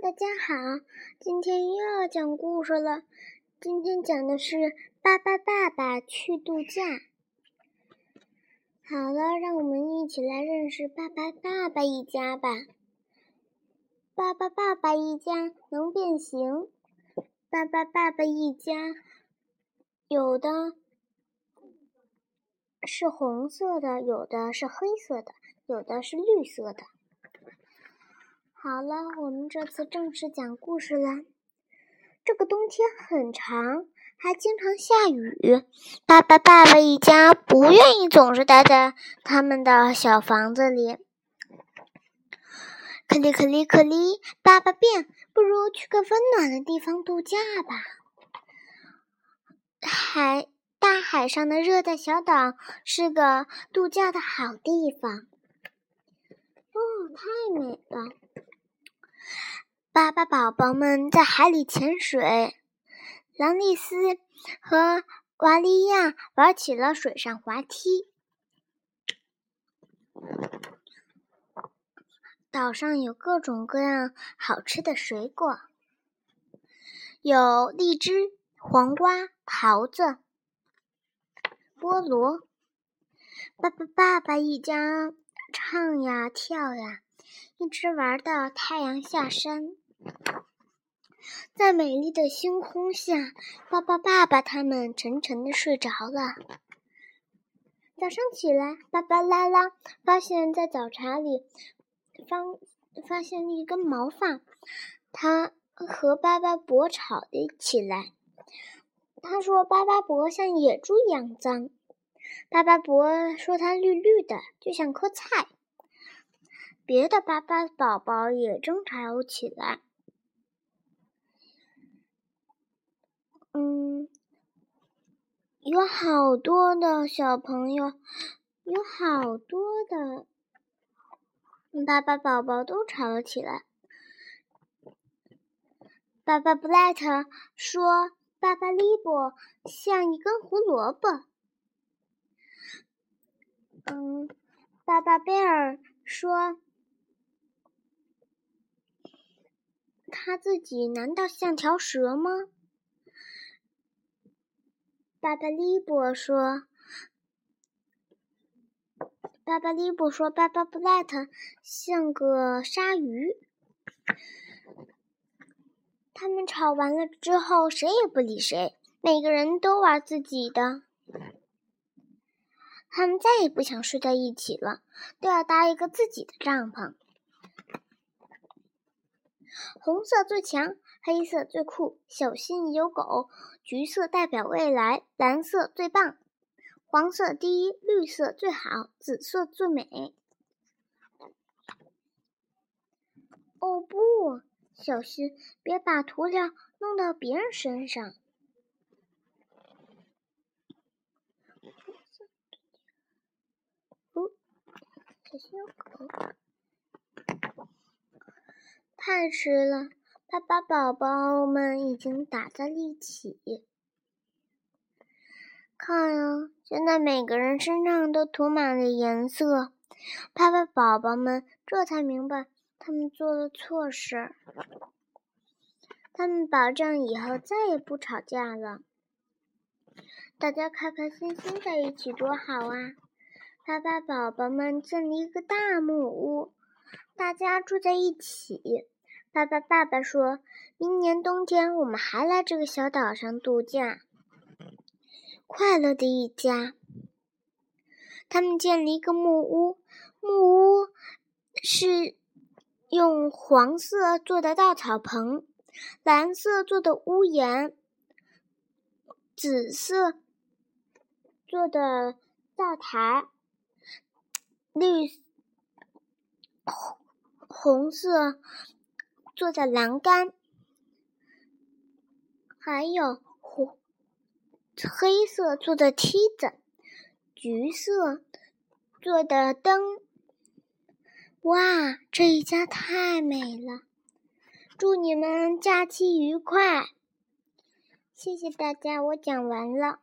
大家好，今天又要讲故事了。今天讲的是《巴巴爸爸去度假》。好了，让我们一起来认识巴巴爸爸一家吧。巴巴爸爸一家能变形。巴巴爸爸一家有的是红色的，有的是黑色的，有的是绿色的。好了，我们这次正式讲故事了。这个冬天很长，还经常下雨。爸爸、爸爸一家不愿意总是待在他们的小房子里。可里可里可里，爸爸变，不如去个温暖的地方度假吧。海，大海上的热带小岛是个度假的好地方。哦，太美了！巴巴宝宝们在海里潜水，兰丽丝和瓦利亚玩起了水上滑梯。岛上有各种各样好吃的水果，有荔枝、黄瓜、桃子、菠萝。爸爸爸爸一家唱呀跳呀，一直玩到太阳下山。在美丽的星空下，爸爸、爸爸他们沉沉的睡着了。早上起来，巴巴拉拉发现，在早茶里发发现了一根毛发，他和巴巴伯吵了起来。他说：“巴巴伯像野猪一样脏。”巴巴伯说：“它绿绿的，就像颗菜。”别的巴巴宝宝也争吵起来。嗯，有好多的小朋友，有好多的爸爸宝宝都吵了起来。爸爸布莱特说：“爸爸利伯像一根胡萝卜。”嗯，爸爸贝尔说：“他自己难道像条蛇吗？”巴巴利伯说：“巴巴利伯说，巴巴布莱特像个鲨鱼。”他们吵完了之后，谁也不理谁，每个人都玩自己的。他们再也不想睡在一起了，都要搭一个自己的帐篷。红色最强。黑色最酷，小心有狗；橘色代表未来，蓝色最棒，黄色第一，绿色最好，紫色最美。哦不，小心别把涂料弄到别人身上。哦，小心有狗，太迟了。爸爸宝宝们已经打在一起，看呀，现在每个人身上都涂满了颜色。爸爸宝宝们这才明白，他们做了错事。他们保证以后再也不吵架了。大家开开心心在一起多好啊！爸爸宝宝们建了一个大木屋，大家住在一起。爸爸，爸爸说：“明年冬天我们还来这个小岛上度假。”快乐的一家。他们建了一个木屋，木屋是用黄色做的稻草棚，蓝色做的屋檐，紫色做的灶台，绿红红色。做的栏杆，还有红、黑色做的梯子，橘色做的灯。哇，这一家太美了！祝你们假期愉快！谢谢大家，我讲完了。